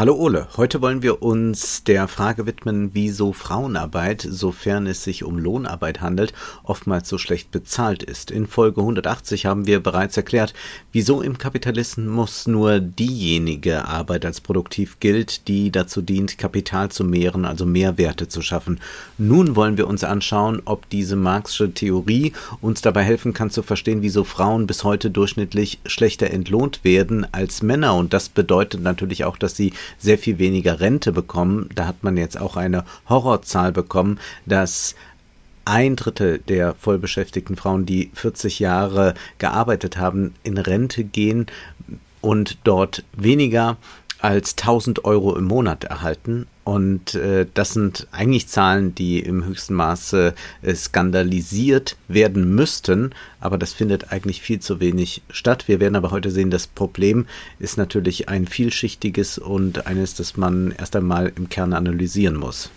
Hallo Ole, heute wollen wir uns der Frage widmen, wieso Frauenarbeit, sofern es sich um Lohnarbeit handelt, oftmals so schlecht bezahlt ist. In Folge 180 haben wir bereits erklärt, wieso im Kapitalismus nur diejenige Arbeit als produktiv gilt, die dazu dient, Kapital zu mehren, also Mehrwerte zu schaffen. Nun wollen wir uns anschauen, ob diese Marxische Theorie uns dabei helfen kann zu verstehen, wieso Frauen bis heute durchschnittlich schlechter entlohnt werden als Männer. Und das bedeutet natürlich auch, dass sie sehr viel weniger Rente bekommen. Da hat man jetzt auch eine Horrorzahl bekommen, dass ein Drittel der vollbeschäftigten Frauen, die 40 Jahre gearbeitet haben, in Rente gehen und dort weniger als 1000 Euro im Monat erhalten. Und äh, das sind eigentlich Zahlen, die im höchsten Maße äh, skandalisiert werden müssten, aber das findet eigentlich viel zu wenig statt. Wir werden aber heute sehen, das Problem ist natürlich ein vielschichtiges und eines, das man erst einmal im Kern analysieren muss.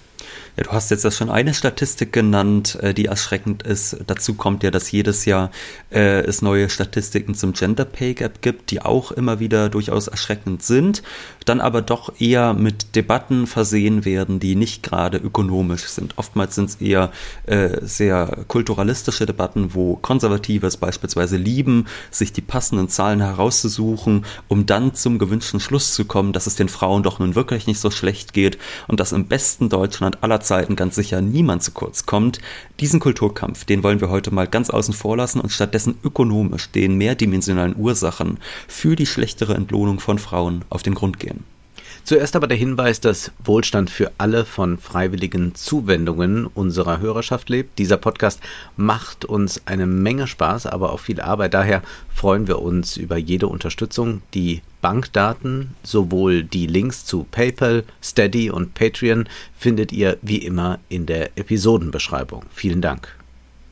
Ja, du hast jetzt das schon eine Statistik genannt, äh, die erschreckend ist. Dazu kommt ja, dass jedes Jahr äh, es neue Statistiken zum Gender Pay Gap gibt, die auch immer wieder durchaus erschreckend sind, dann aber doch eher mit Debatten versehen werden, die nicht gerade ökonomisch sind. Oftmals sind es eher äh, sehr kulturalistische Debatten, wo Konservative es beispielsweise lieben, sich die passenden Zahlen herauszusuchen, um dann zum gewünschten Schluss zu kommen, dass es den Frauen doch nun wirklich nicht so schlecht geht und dass im besten Deutschland aller Zeiten ganz sicher niemand zu kurz kommt. Diesen Kulturkampf, den wollen wir heute mal ganz außen vor lassen und stattdessen ökonomisch den mehrdimensionalen Ursachen für die schlechtere Entlohnung von Frauen auf den Grund gehen. Zuerst aber der Hinweis, dass Wohlstand für alle von freiwilligen Zuwendungen unserer Hörerschaft lebt. Dieser Podcast macht uns eine Menge Spaß, aber auch viel Arbeit. Daher freuen wir uns über jede Unterstützung. Die Bankdaten, sowohl die Links zu PayPal, Steady und Patreon findet ihr wie immer in der Episodenbeschreibung. Vielen Dank.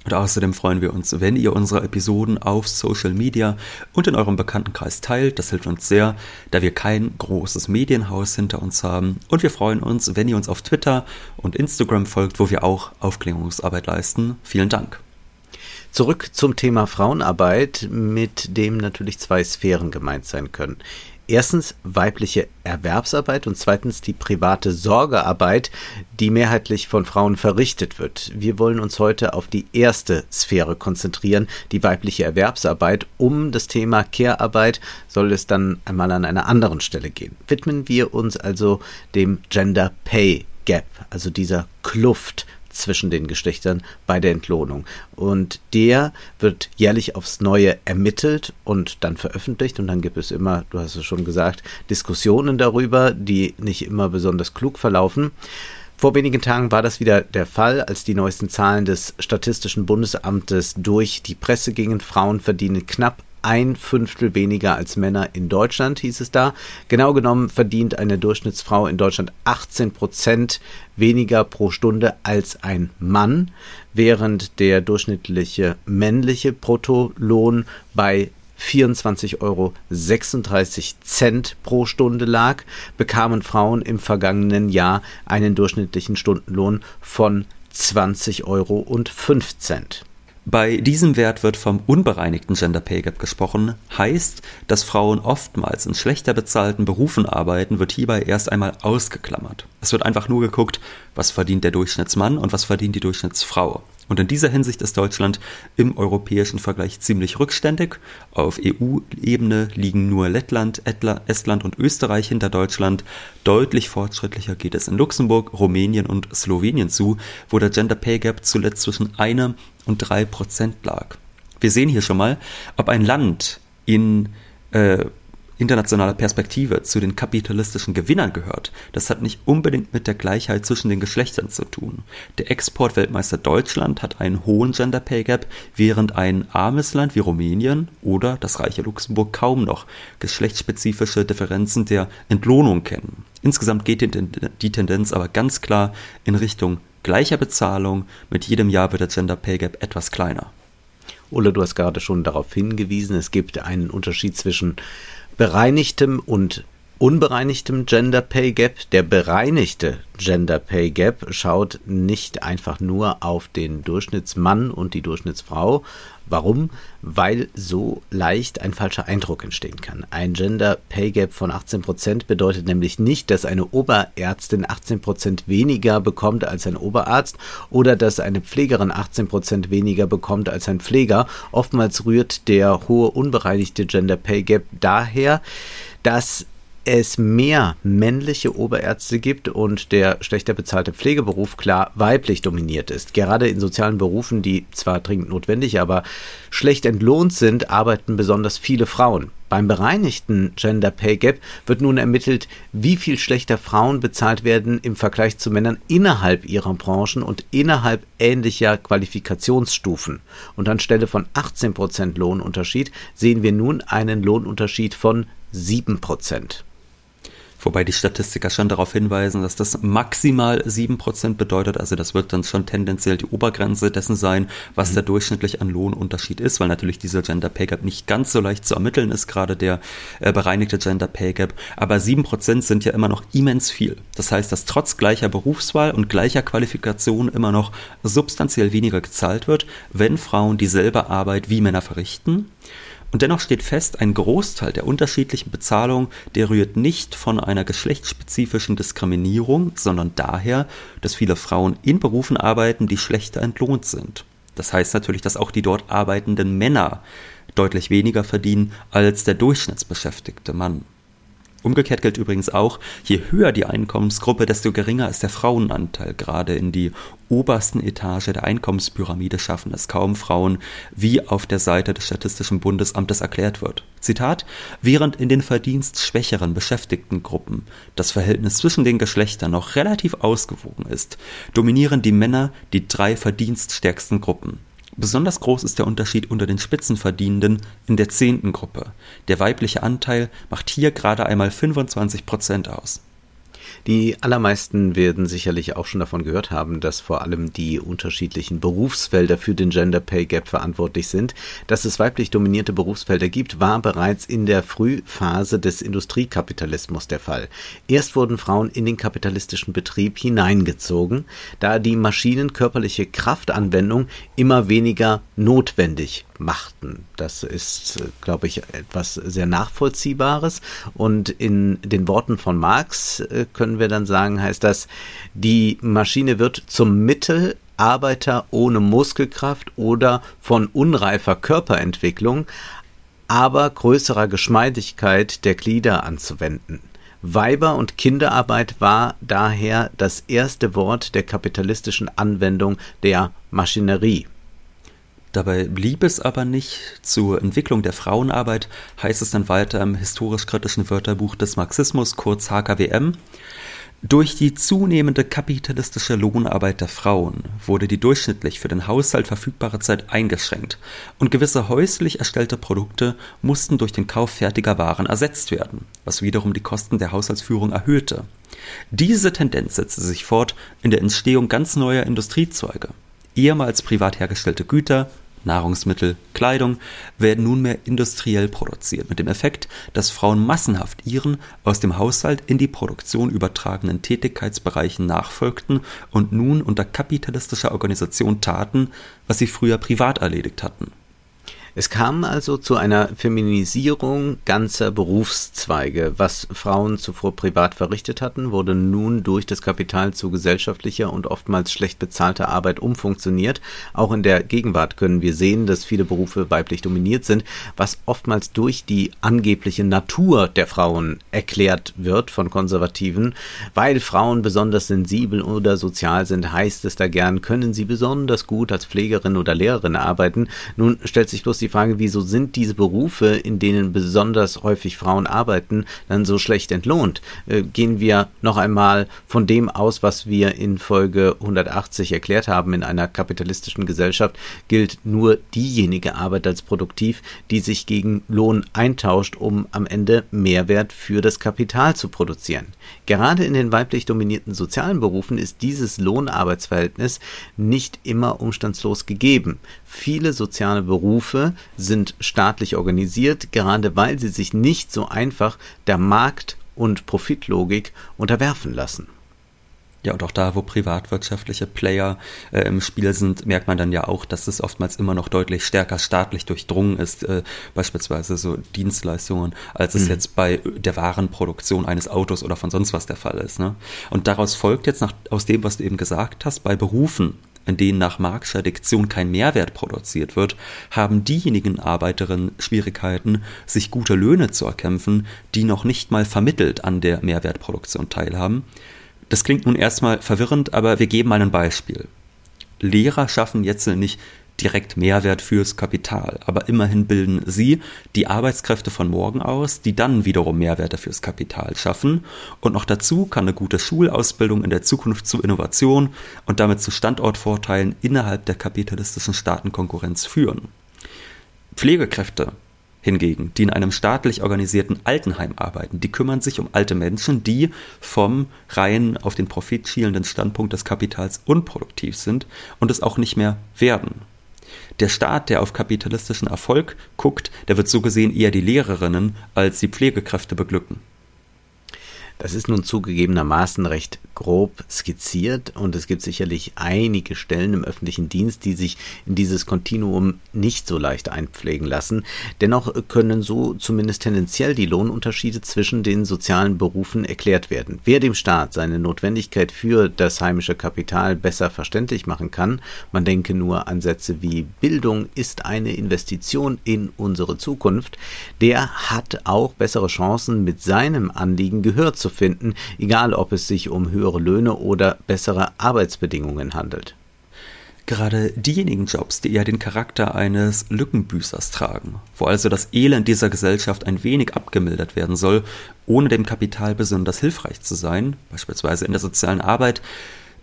Und außerdem freuen wir uns, wenn ihr unsere Episoden auf Social Media und in eurem Bekanntenkreis teilt. Das hilft uns sehr, da wir kein großes Medienhaus hinter uns haben. Und wir freuen uns, wenn ihr uns auf Twitter und Instagram folgt, wo wir auch Aufklärungsarbeit leisten. Vielen Dank. Zurück zum Thema Frauenarbeit, mit dem natürlich zwei Sphären gemeint sein können. Erstens weibliche Erwerbsarbeit und zweitens die private Sorgearbeit, die mehrheitlich von Frauen verrichtet wird. Wir wollen uns heute auf die erste Sphäre konzentrieren, die weibliche Erwerbsarbeit. Um das Thema Care-Arbeit soll es dann einmal an einer anderen Stelle gehen. Widmen wir uns also dem Gender Pay Gap, also dieser Kluft zwischen den Geschlechtern bei der Entlohnung. Und der wird jährlich aufs Neue ermittelt und dann veröffentlicht. Und dann gibt es immer, du hast es schon gesagt, Diskussionen darüber, die nicht immer besonders klug verlaufen. Vor wenigen Tagen war das wieder der Fall, als die neuesten Zahlen des Statistischen Bundesamtes durch die Presse gingen. Frauen verdienen knapp ein Fünftel weniger als Männer in Deutschland, hieß es da. Genau genommen verdient eine Durchschnittsfrau in Deutschland 18 Prozent weniger pro Stunde als ein Mann, während der durchschnittliche männliche Bruttolohn bei 24,36 Euro pro Stunde lag, bekamen Frauen im vergangenen Jahr einen durchschnittlichen Stundenlohn von 20,05 Euro. Bei diesem Wert wird vom unbereinigten Gender Pay Gap gesprochen, heißt, dass Frauen oftmals in schlechter bezahlten Berufen arbeiten, wird hierbei erst einmal ausgeklammert. Es wird einfach nur geguckt, was verdient der Durchschnittsmann und was verdient die Durchschnittsfrau. Und in dieser Hinsicht ist Deutschland im europäischen Vergleich ziemlich rückständig. Auf EU-Ebene liegen nur Lettland, Estland und Österreich hinter Deutschland. Deutlich fortschrittlicher geht es in Luxemburg, Rumänien und Slowenien zu, wo der Gender Pay Gap zuletzt zwischen einer und drei Prozent lag. Wir sehen hier schon mal, ob ein Land in äh, internationaler Perspektive zu den kapitalistischen Gewinnern gehört, das hat nicht unbedingt mit der Gleichheit zwischen den Geschlechtern zu tun. Der Exportweltmeister Deutschland hat einen hohen Gender Pay Gap, während ein armes Land wie Rumänien oder das reiche Luxemburg kaum noch geschlechtsspezifische Differenzen der Entlohnung kennen. Insgesamt geht die Tendenz aber ganz klar in Richtung gleicher Bezahlung. Mit jedem Jahr wird der Gender Pay Gap etwas kleiner. Ulle, du hast gerade schon darauf hingewiesen, es gibt einen Unterschied zwischen bereinigtem und unbereinigtem Gender Pay Gap. Der bereinigte Gender Pay Gap schaut nicht einfach nur auf den Durchschnittsmann und die Durchschnittsfrau. Warum? Weil so leicht ein falscher Eindruck entstehen kann. Ein Gender Pay Gap von 18 Prozent bedeutet nämlich nicht, dass eine Oberärztin 18 Prozent weniger bekommt als ein Oberarzt oder dass eine Pflegerin 18 Prozent weniger bekommt als ein Pfleger. Oftmals rührt der hohe unbereinigte Gender Pay Gap daher, dass es mehr männliche Oberärzte gibt und der schlechter bezahlte Pflegeberuf klar weiblich dominiert ist. Gerade in sozialen Berufen, die zwar dringend notwendig, aber schlecht entlohnt sind, arbeiten besonders viele Frauen. Beim bereinigten Gender Pay Gap wird nun ermittelt, wie viel schlechter Frauen bezahlt werden im Vergleich zu Männern innerhalb ihrer Branchen und innerhalb ähnlicher Qualifikationsstufen. Und anstelle von 18% Lohnunterschied sehen wir nun einen Lohnunterschied von 7%. Wobei die Statistiker schon darauf hinweisen, dass das maximal 7% bedeutet. Also das wird dann schon tendenziell die Obergrenze dessen sein, was mhm. der durchschnittlich an Lohnunterschied ist, weil natürlich dieser Gender Pay Gap nicht ganz so leicht zu ermitteln ist, gerade der äh, bereinigte Gender Pay Gap. Aber 7% sind ja immer noch immens viel. Das heißt, dass trotz gleicher Berufswahl und gleicher Qualifikation immer noch substanziell weniger gezahlt wird, wenn Frauen dieselbe Arbeit wie Männer verrichten. Und dennoch steht fest, ein Großteil der unterschiedlichen Bezahlung, der rührt nicht von einer geschlechtsspezifischen Diskriminierung, sondern daher, dass viele Frauen in Berufen arbeiten, die schlechter entlohnt sind. Das heißt natürlich, dass auch die dort arbeitenden Männer deutlich weniger verdienen als der durchschnittsbeschäftigte Mann. Umgekehrt gilt übrigens auch, je höher die Einkommensgruppe, desto geringer ist der Frauenanteil. Gerade in die obersten Etage der Einkommenspyramide schaffen es kaum Frauen, wie auf der Seite des Statistischen Bundesamtes erklärt wird. Zitat, während in den verdienstschwächeren Beschäftigtengruppen das Verhältnis zwischen den Geschlechtern noch relativ ausgewogen ist, dominieren die Männer die drei verdienststärksten Gruppen. Besonders groß ist der Unterschied unter den Spitzenverdienenden in der zehnten Gruppe. Der weibliche Anteil macht hier gerade einmal 25 Prozent aus die allermeisten werden sicherlich auch schon davon gehört haben, dass vor allem die unterschiedlichen Berufsfelder für den Gender Pay Gap verantwortlich sind. Dass es weiblich dominierte Berufsfelder gibt, war bereits in der Frühphase des Industriekapitalismus der Fall. Erst wurden Frauen in den kapitalistischen Betrieb hineingezogen, da die Maschinen körperliche Kraftanwendung immer weniger notwendig machten. Das ist, glaube ich, etwas sehr Nachvollziehbares. Und in den Worten von Marx äh, können wir dann sagen, heißt das, die Maschine wird zum Mittel Arbeiter ohne Muskelkraft oder von unreifer Körperentwicklung, aber größerer Geschmeidigkeit der Glieder anzuwenden. Weiber- und Kinderarbeit war daher das erste Wort der kapitalistischen Anwendung der Maschinerie. Dabei blieb es aber nicht. Zur Entwicklung der Frauenarbeit heißt es dann weiter im historisch-kritischen Wörterbuch des Marxismus, kurz HKWM. Durch die zunehmende kapitalistische Lohnarbeit der Frauen wurde die durchschnittlich für den Haushalt verfügbare Zeit eingeschränkt und gewisse häuslich erstellte Produkte mussten durch den Kauf fertiger Waren ersetzt werden, was wiederum die Kosten der Haushaltsführung erhöhte. Diese Tendenz setzte sich fort in der Entstehung ganz neuer Industriezweige. Ehemals privat hergestellte Güter Nahrungsmittel, Kleidung werden nunmehr industriell produziert, mit dem Effekt, dass Frauen massenhaft ihren aus dem Haushalt in die Produktion übertragenen Tätigkeitsbereichen nachfolgten und nun unter kapitalistischer Organisation taten, was sie früher privat erledigt hatten es kam also zu einer Feminisierung ganzer Berufszweige. Was Frauen zuvor privat verrichtet hatten, wurde nun durch das Kapital zu gesellschaftlicher und oftmals schlecht bezahlter Arbeit umfunktioniert. Auch in der Gegenwart können wir sehen, dass viele Berufe weiblich dominiert sind, was oftmals durch die angebliche Natur der Frauen erklärt wird von Konservativen. Weil Frauen besonders sensibel oder sozial sind, heißt es da gern, können sie besonders gut als Pflegerin oder Lehrerin arbeiten. Nun stellt sich bloß die Frage, wieso sind diese Berufe, in denen besonders häufig Frauen arbeiten, dann so schlecht entlohnt? Äh, gehen wir noch einmal von dem aus, was wir in Folge 180 erklärt haben. In einer kapitalistischen Gesellschaft gilt nur diejenige Arbeit als produktiv, die sich gegen Lohn eintauscht, um am Ende Mehrwert für das Kapital zu produzieren. Gerade in den weiblich dominierten sozialen Berufen ist dieses Lohnarbeitsverhältnis nicht immer umstandslos gegeben. Viele soziale Berufe sind staatlich organisiert, gerade weil sie sich nicht so einfach der Markt- und Profitlogik unterwerfen lassen. Ja, und auch da, wo privatwirtschaftliche Player äh, im Spiel sind, merkt man dann ja auch, dass es oftmals immer noch deutlich stärker staatlich durchdrungen ist, äh, beispielsweise so Dienstleistungen, als es mhm. jetzt bei der Warenproduktion eines Autos oder von sonst was der Fall ist. Ne? Und daraus folgt jetzt nach, aus dem, was du eben gesagt hast, bei Berufen, in denen nach Marxischer Diktion kein Mehrwert produziert wird, haben diejenigen Arbeiterinnen Schwierigkeiten, sich gute Löhne zu erkämpfen, die noch nicht mal vermittelt an der Mehrwertproduktion teilhaben das klingt nun erstmal verwirrend, aber wir geben mal ein Beispiel. Lehrer schaffen jetzt nicht direkt Mehrwert fürs Kapital, aber immerhin bilden sie die Arbeitskräfte von morgen aus, die dann wiederum Mehrwerte fürs Kapital schaffen. Und noch dazu kann eine gute Schulausbildung in der Zukunft zu Innovation und damit zu Standortvorteilen innerhalb der kapitalistischen Staatenkonkurrenz führen. Pflegekräfte hingegen, die in einem staatlich organisierten Altenheim arbeiten, die kümmern sich um alte Menschen, die vom rein auf den Profit schielenden Standpunkt des Kapitals unproduktiv sind und es auch nicht mehr werden. Der Staat, der auf kapitalistischen Erfolg guckt, der wird so gesehen eher die Lehrerinnen als die Pflegekräfte beglücken. Das ist nun zugegebenermaßen recht grob skizziert und es gibt sicherlich einige Stellen im öffentlichen Dienst, die sich in dieses Kontinuum nicht so leicht einpflegen lassen. Dennoch können so zumindest tendenziell die Lohnunterschiede zwischen den sozialen Berufen erklärt werden. Wer dem Staat seine Notwendigkeit für das heimische Kapital besser verständlich machen kann, man denke nur an Sätze wie Bildung ist eine Investition in unsere Zukunft, der hat auch bessere Chancen, mit seinem Anliegen Gehör zu finden, egal ob es sich um höhere Löhne oder bessere Arbeitsbedingungen handelt. Gerade diejenigen Jobs, die eher den Charakter eines Lückenbüßers tragen, wo also das Elend dieser Gesellschaft ein wenig abgemildert werden soll, ohne dem Kapital besonders hilfreich zu sein, beispielsweise in der sozialen Arbeit,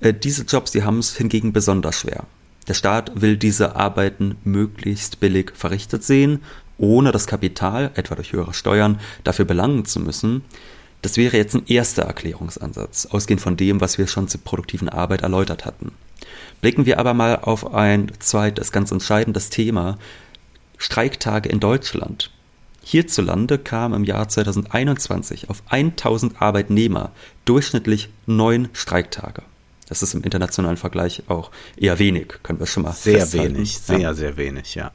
äh, diese Jobs, die haben es hingegen besonders schwer. Der Staat will diese Arbeiten möglichst billig verrichtet sehen, ohne das Kapital, etwa durch höhere Steuern, dafür belangen zu müssen. Das wäre jetzt ein erster Erklärungsansatz, ausgehend von dem, was wir schon zur produktiven Arbeit erläutert hatten. Blicken wir aber mal auf ein zweites ganz entscheidendes Thema, Streiktage in Deutschland. Hierzulande kamen im Jahr 2021 auf 1000 Arbeitnehmer durchschnittlich neun Streiktage. Das ist im internationalen Vergleich auch eher wenig, können wir schon mal Sehr festhalten. wenig, sehr, ja. sehr wenig, ja.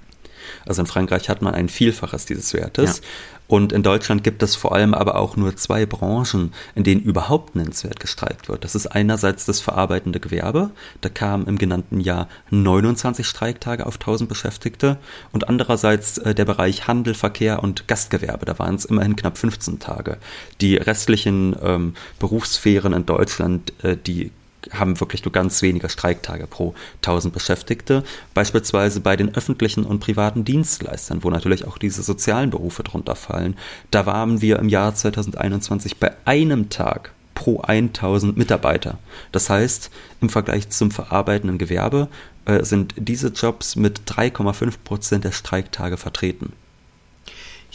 Also in Frankreich hat man ein Vielfaches dieses Wertes. Ja. Und in Deutschland gibt es vor allem aber auch nur zwei Branchen, in denen überhaupt nennenswert gestreikt wird. Das ist einerseits das verarbeitende Gewerbe. Da kamen im genannten Jahr 29 Streiktage auf 1000 Beschäftigte. Und andererseits äh, der Bereich Handel, Verkehr und Gastgewerbe. Da waren es immerhin knapp 15 Tage. Die restlichen ähm, Berufssphären in Deutschland, äh, die haben wirklich nur ganz wenige Streiktage pro 1000 Beschäftigte. Beispielsweise bei den öffentlichen und privaten Dienstleistern, wo natürlich auch diese sozialen Berufe drunter fallen. Da waren wir im Jahr 2021 bei einem Tag pro 1000 Mitarbeiter. Das heißt, im Vergleich zum verarbeitenden Gewerbe äh, sind diese Jobs mit 3,5 Prozent der Streiktage vertreten.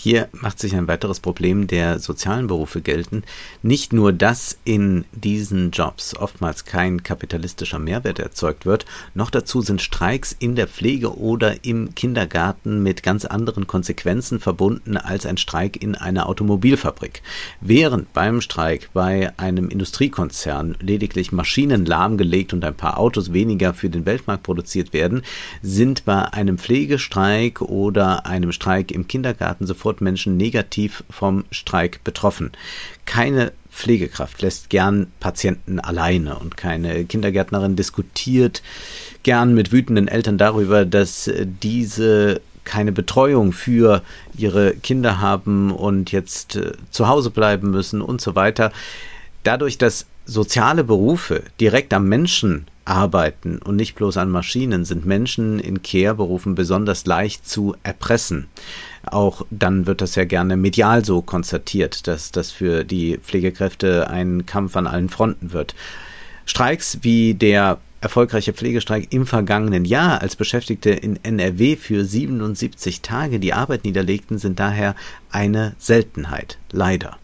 Hier macht sich ein weiteres Problem der sozialen Berufe geltend. Nicht nur, dass in diesen Jobs oftmals kein kapitalistischer Mehrwert erzeugt wird, noch dazu sind Streiks in der Pflege oder im Kindergarten mit ganz anderen Konsequenzen verbunden als ein Streik in einer Automobilfabrik. Während beim Streik bei einem Industriekonzern lediglich Maschinen lahmgelegt und ein paar Autos weniger für den Weltmarkt produziert werden, sind bei einem Pflegestreik oder einem Streik im Kindergarten sofort sofort Menschen negativ vom Streik betroffen. Keine Pflegekraft lässt gern Patienten alleine und keine Kindergärtnerin diskutiert gern mit wütenden Eltern darüber, dass diese keine Betreuung für ihre Kinder haben und jetzt äh, zu Hause bleiben müssen und so weiter. Dadurch, dass soziale Berufe direkt am Menschen arbeiten und nicht bloß an Maschinen, sind Menschen in Care-Berufen besonders leicht zu erpressen auch dann wird das ja gerne medial so konstatiert, dass das für die Pflegekräfte ein Kampf an allen Fronten wird. Streiks wie der erfolgreiche Pflegestreik im vergangenen Jahr, als Beschäftigte in NRW für 77 Tage die Arbeit niederlegten, sind daher eine Seltenheit, leider.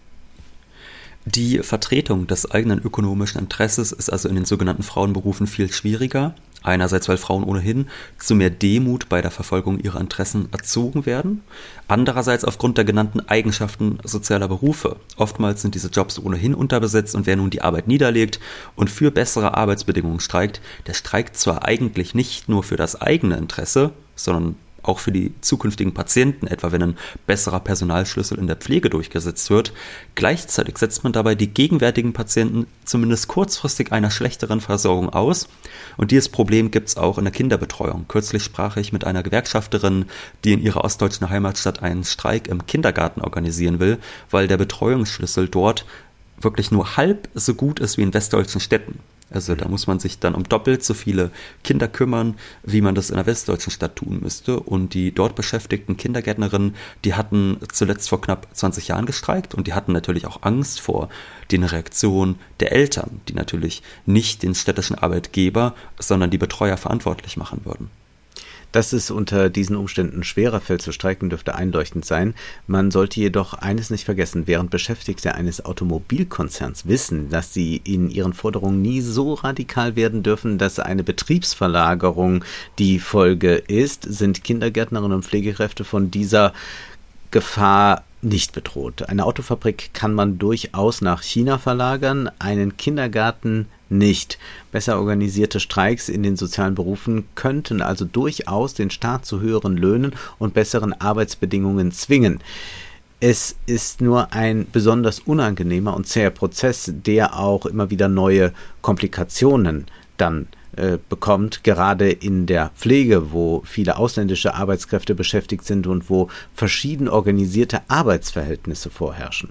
Die Vertretung des eigenen ökonomischen Interesses ist also in den sogenannten Frauenberufen viel schwieriger. Einerseits, weil Frauen ohnehin zu mehr Demut bei der Verfolgung ihrer Interessen erzogen werden. Andererseits aufgrund der genannten Eigenschaften sozialer Berufe. Oftmals sind diese Jobs ohnehin unterbesetzt und wer nun die Arbeit niederlegt und für bessere Arbeitsbedingungen streikt, der streikt zwar eigentlich nicht nur für das eigene Interesse, sondern auch für die zukünftigen Patienten, etwa wenn ein besserer Personalschlüssel in der Pflege durchgesetzt wird. Gleichzeitig setzt man dabei die gegenwärtigen Patienten zumindest kurzfristig einer schlechteren Versorgung aus. Und dieses Problem gibt es auch in der Kinderbetreuung. Kürzlich sprach ich mit einer Gewerkschafterin, die in ihrer ostdeutschen Heimatstadt einen Streik im Kindergarten organisieren will, weil der Betreuungsschlüssel dort wirklich nur halb so gut ist wie in westdeutschen Städten. Also da muss man sich dann um doppelt so viele Kinder kümmern, wie man das in einer westdeutschen Stadt tun müsste. Und die dort beschäftigten Kindergärtnerinnen, die hatten zuletzt vor knapp 20 Jahren gestreikt und die hatten natürlich auch Angst vor den Reaktionen der Eltern, die natürlich nicht den städtischen Arbeitgeber, sondern die Betreuer verantwortlich machen würden. Dass es unter diesen Umständen schwerer fällt zu streiken, dürfte einleuchtend sein. Man sollte jedoch eines nicht vergessen, während Beschäftigte eines Automobilkonzerns wissen, dass sie in ihren Forderungen nie so radikal werden dürfen, dass eine Betriebsverlagerung die Folge ist, sind Kindergärtnerinnen und Pflegekräfte von dieser Gefahr nicht bedroht. Eine Autofabrik kann man durchaus nach China verlagern, einen Kindergarten nicht. Besser organisierte Streiks in den sozialen Berufen könnten also durchaus den Staat zu höheren Löhnen und besseren Arbeitsbedingungen zwingen. Es ist nur ein besonders unangenehmer und zäher Prozess, der auch immer wieder neue Komplikationen dann äh, bekommt, gerade in der Pflege, wo viele ausländische Arbeitskräfte beschäftigt sind und wo verschieden organisierte Arbeitsverhältnisse vorherrschen.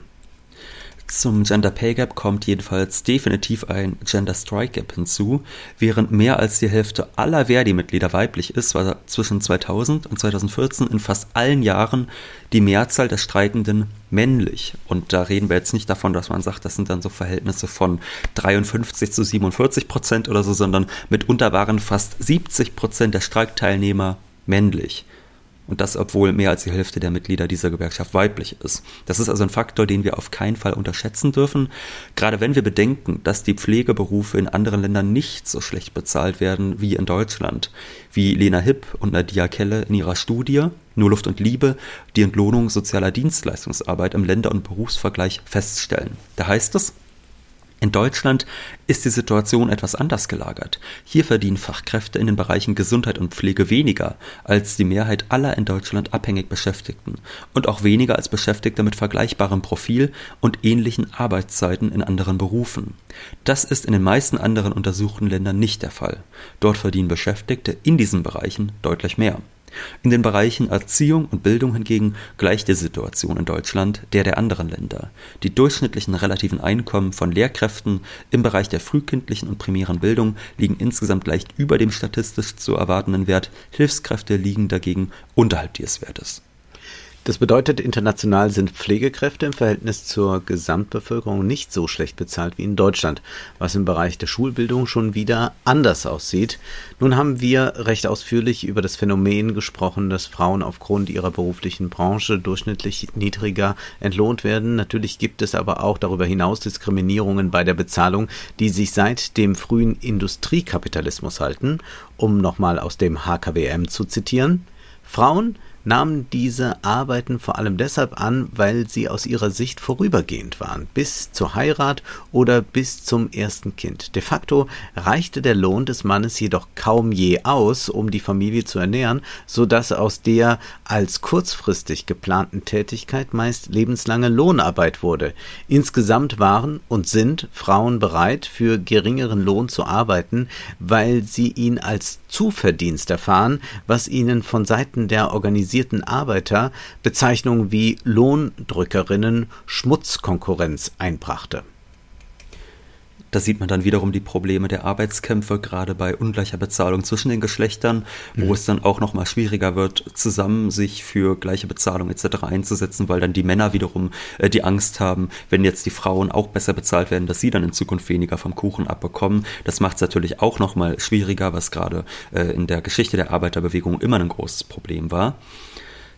Zum Gender Pay Gap kommt jedenfalls definitiv ein Gender Strike Gap hinzu. Während mehr als die Hälfte aller Verdi-Mitglieder weiblich ist, war zwischen 2000 und 2014 in fast allen Jahren die Mehrzahl der Streikenden männlich. Und da reden wir jetzt nicht davon, dass man sagt, das sind dann so Verhältnisse von 53 zu 47 Prozent oder so, sondern mitunter waren fast 70 Prozent der Streikteilnehmer männlich. Und das, obwohl mehr als die Hälfte der Mitglieder dieser Gewerkschaft weiblich ist. Das ist also ein Faktor, den wir auf keinen Fall unterschätzen dürfen. Gerade wenn wir bedenken, dass die Pflegeberufe in anderen Ländern nicht so schlecht bezahlt werden wie in Deutschland. Wie Lena Hipp und Nadia Kelle in ihrer Studie Nur Luft und Liebe die Entlohnung sozialer Dienstleistungsarbeit im Länder- und Berufsvergleich feststellen. Da heißt es, in Deutschland ist die Situation etwas anders gelagert. Hier verdienen Fachkräfte in den Bereichen Gesundheit und Pflege weniger als die Mehrheit aller in Deutschland abhängig Beschäftigten und auch weniger als Beschäftigte mit vergleichbarem Profil und ähnlichen Arbeitszeiten in anderen Berufen. Das ist in den meisten anderen untersuchten Ländern nicht der Fall. Dort verdienen Beschäftigte in diesen Bereichen deutlich mehr. In den Bereichen Erziehung und Bildung hingegen gleicht die Situation in Deutschland der der anderen Länder. Die durchschnittlichen relativen Einkommen von Lehrkräften im Bereich der frühkindlichen und primären Bildung liegen insgesamt leicht über dem statistisch zu erwartenden Wert, Hilfskräfte liegen dagegen unterhalb dieses Wertes das bedeutet, international sind Pflegekräfte im Verhältnis zur Gesamtbevölkerung nicht so schlecht bezahlt wie in Deutschland, was im Bereich der Schulbildung schon wieder anders aussieht. Nun haben wir recht ausführlich über das Phänomen gesprochen, dass Frauen aufgrund ihrer beruflichen Branche durchschnittlich niedriger entlohnt werden. Natürlich gibt es aber auch darüber hinaus Diskriminierungen bei der Bezahlung, die sich seit dem frühen Industriekapitalismus halten, um nochmal aus dem HKWM zu zitieren. Frauen nahmen diese Arbeiten vor allem deshalb an, weil sie aus ihrer Sicht vorübergehend waren, bis zur Heirat oder bis zum ersten Kind. De facto reichte der Lohn des Mannes jedoch kaum je aus, um die Familie zu ernähren, so dass aus der als kurzfristig geplanten Tätigkeit meist lebenslange Lohnarbeit wurde. Insgesamt waren und sind Frauen bereit, für geringeren Lohn zu arbeiten, weil sie ihn als Zuverdienst erfahren, was ihnen von Seiten der organisierten Arbeiter Bezeichnungen wie Lohndrückerinnen Schmutzkonkurrenz einbrachte da sieht man dann wiederum die Probleme der Arbeitskämpfe, gerade bei ungleicher Bezahlung zwischen den Geschlechtern, wo mhm. es dann auch nochmal schwieriger wird, zusammen sich für gleiche Bezahlung etc. einzusetzen, weil dann die Männer wiederum äh, die Angst haben, wenn jetzt die Frauen auch besser bezahlt werden, dass sie dann in Zukunft weniger vom Kuchen abbekommen. Das macht es natürlich auch nochmal schwieriger, was gerade äh, in der Geschichte der Arbeiterbewegung immer ein großes Problem war.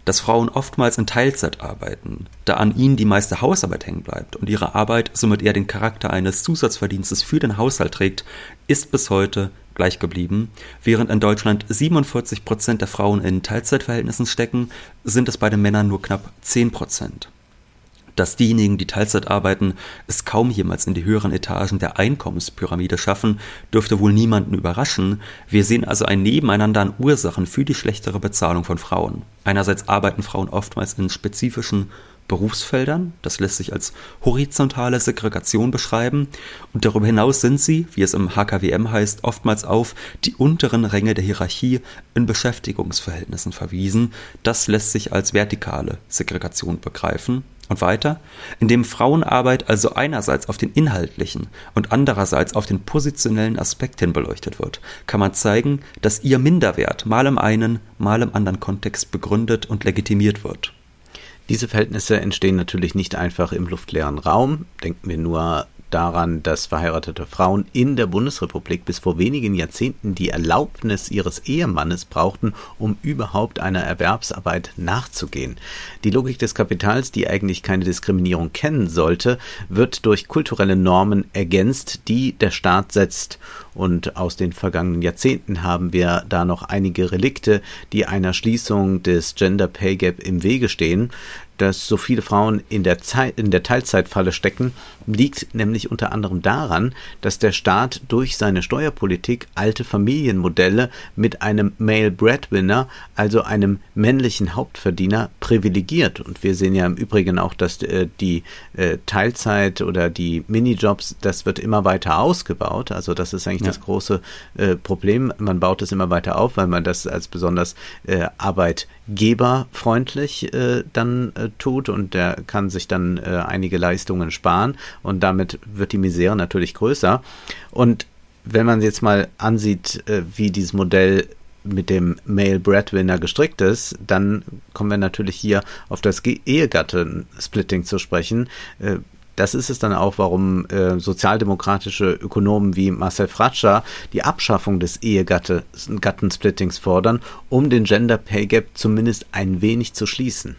Dass Frauen oftmals in Teilzeit arbeiten, da an ihnen die meiste Hausarbeit hängen bleibt und ihre Arbeit somit eher den Charakter eines Zusatzverdienstes für den Haushalt trägt, ist bis heute gleich geblieben. Während in Deutschland 47 Prozent der Frauen in Teilzeitverhältnissen stecken, sind es bei den Männern nur knapp 10 Prozent. Dass diejenigen, die Teilzeit arbeiten, es kaum jemals in die höheren Etagen der Einkommenspyramide schaffen, dürfte wohl niemanden überraschen. Wir sehen also ein Nebeneinander an Ursachen für die schlechtere Bezahlung von Frauen. Einerseits arbeiten Frauen oftmals in spezifischen Berufsfeldern. Das lässt sich als horizontale Segregation beschreiben. Und darüber hinaus sind sie, wie es im HKWM heißt, oftmals auf die unteren Ränge der Hierarchie in Beschäftigungsverhältnissen verwiesen. Das lässt sich als vertikale Segregation begreifen. Und weiter, indem Frauenarbeit also einerseits auf den inhaltlichen und andererseits auf den positionellen Aspekt hin beleuchtet wird, kann man zeigen, dass ihr Minderwert mal im einen, mal im anderen Kontext begründet und legitimiert wird. Diese Verhältnisse entstehen natürlich nicht einfach im luftleeren Raum. Denken wir nur daran, dass verheiratete Frauen in der Bundesrepublik bis vor wenigen Jahrzehnten die Erlaubnis ihres Ehemannes brauchten, um überhaupt einer Erwerbsarbeit nachzugehen. Die Logik des Kapitals, die eigentlich keine Diskriminierung kennen sollte, wird durch kulturelle Normen ergänzt, die der Staat setzt. Und aus den vergangenen Jahrzehnten haben wir da noch einige Relikte, die einer Schließung des Gender Pay Gap im Wege stehen dass so viele Frauen in der, Zeit, in der Teilzeitfalle stecken, liegt nämlich unter anderem daran, dass der Staat durch seine Steuerpolitik alte Familienmodelle mit einem Male Breadwinner, also einem männlichen Hauptverdiener, privilegiert. Und wir sehen ja im Übrigen auch, dass äh, die äh, Teilzeit oder die Minijobs, das wird immer weiter ausgebaut. Also das ist eigentlich ja. das große äh, Problem. Man baut es immer weiter auf, weil man das als besonders äh, arbeitgeberfreundlich äh, dann äh, tut und der kann sich dann äh, einige Leistungen sparen und damit wird die Misere natürlich größer. Und wenn man jetzt mal ansieht, äh, wie dieses Modell mit dem Male Breadwinner gestrickt ist, dann kommen wir natürlich hier auf das Ehegatten-Splitting zu sprechen. Das ist es dann auch, warum äh, sozialdemokratische Ökonomen wie Marcel Fratscher die Abschaffung des Ehegattensplittings fordern, um den Gender Pay Gap zumindest ein wenig zu schließen.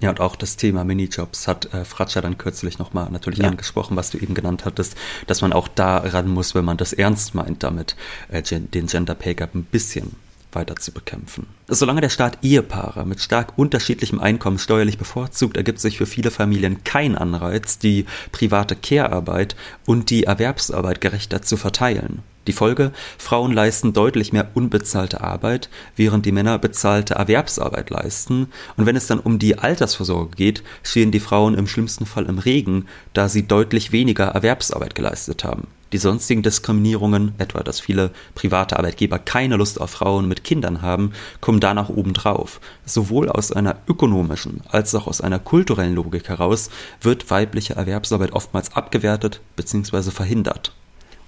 Ja, und auch das Thema Minijobs hat äh, Fratscher dann kürzlich nochmal natürlich ja. angesprochen, was du eben genannt hattest, dass man auch da ran muss, wenn man das ernst meint, damit äh, den Gender Pay Gap ein bisschen weiter zu bekämpfen. Solange der Staat Ehepaare mit stark unterschiedlichem Einkommen steuerlich bevorzugt, ergibt sich für viele Familien kein Anreiz, die private Care-Arbeit und die Erwerbsarbeit gerechter zu verteilen. Die Folge, Frauen leisten deutlich mehr unbezahlte Arbeit, während die Männer bezahlte Erwerbsarbeit leisten, und wenn es dann um die Altersvorsorge geht, stehen die Frauen im schlimmsten Fall im Regen, da sie deutlich weniger Erwerbsarbeit geleistet haben. Die sonstigen Diskriminierungen, etwa dass viele private Arbeitgeber keine Lust auf Frauen mit Kindern haben, kommen danach obendrauf. Sowohl aus einer ökonomischen als auch aus einer kulturellen Logik heraus wird weibliche Erwerbsarbeit oftmals abgewertet bzw. verhindert.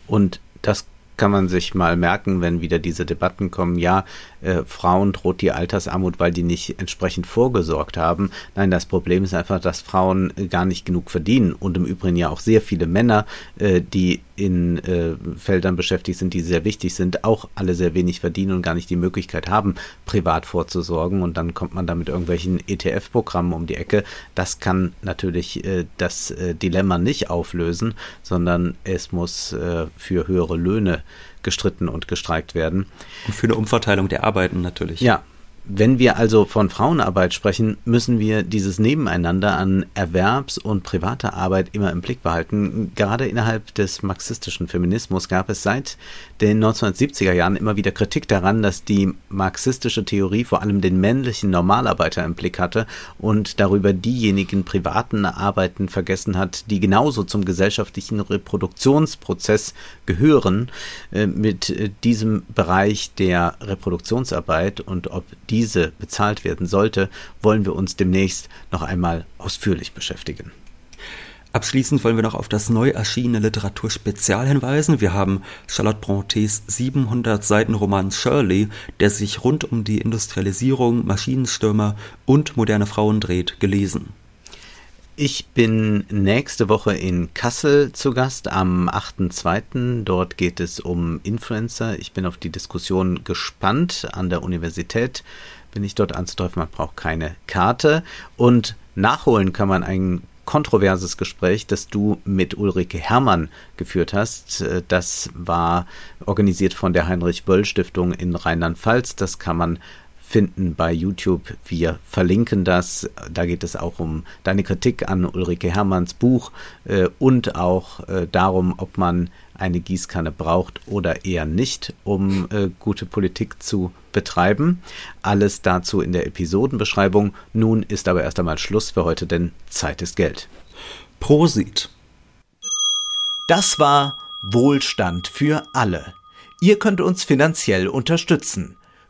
Und das kann man sich mal merken, wenn wieder diese Debatten kommen, ja, äh, Frauen droht die Altersarmut, weil die nicht entsprechend vorgesorgt haben. Nein, das Problem ist einfach, dass Frauen gar nicht genug verdienen und im Übrigen ja auch sehr viele Männer, äh, die in äh, Feldern beschäftigt sind, die sehr wichtig sind, auch alle sehr wenig verdienen und gar nicht die Möglichkeit haben, privat vorzusorgen. Und dann kommt man da mit irgendwelchen ETF-Programmen um die Ecke. Das kann natürlich äh, das äh, Dilemma nicht auflösen, sondern es muss äh, für höhere Löhne gestritten und gestreikt werden. Und für eine Umverteilung der Arbeiten natürlich. Ja, wenn wir also von Frauenarbeit sprechen, müssen wir dieses Nebeneinander an Erwerbs- und privater Arbeit immer im Blick behalten. Gerade innerhalb des marxistischen Feminismus gab es seit den 1970er Jahren immer wieder Kritik daran, dass die marxistische Theorie vor allem den männlichen Normalarbeiter im Blick hatte und darüber diejenigen privaten Arbeiten vergessen hat, die genauso zum gesellschaftlichen Reproduktionsprozess gehören. Äh, mit diesem Bereich der Reproduktionsarbeit und ob die diese bezahlt werden sollte, wollen wir uns demnächst noch einmal ausführlich beschäftigen. Abschließend wollen wir noch auf das neu erschienene Literaturspezial hinweisen. Wir haben Charlotte Brontes 700 Seiten Roman Shirley, der sich rund um die Industrialisierung, Maschinenstürmer und moderne Frauen dreht, gelesen. Ich bin nächste Woche in Kassel zu Gast am 8.2. Dort geht es um Influencer. Ich bin auf die Diskussion gespannt. An der Universität bin ich dort anzutreffen. Man braucht keine Karte. Und nachholen kann man ein kontroverses Gespräch, das du mit Ulrike Herrmann geführt hast. Das war organisiert von der Heinrich Böll Stiftung in Rheinland-Pfalz. Das kann man finden bei YouTube. Wir verlinken das. Da geht es auch um deine Kritik an Ulrike Hermanns Buch äh, und auch äh, darum, ob man eine Gießkanne braucht oder eher nicht, um äh, gute Politik zu betreiben. Alles dazu in der Episodenbeschreibung. Nun ist aber erst einmal Schluss für heute, denn Zeit ist Geld. Prosit. Das war Wohlstand für alle. Ihr könnt uns finanziell unterstützen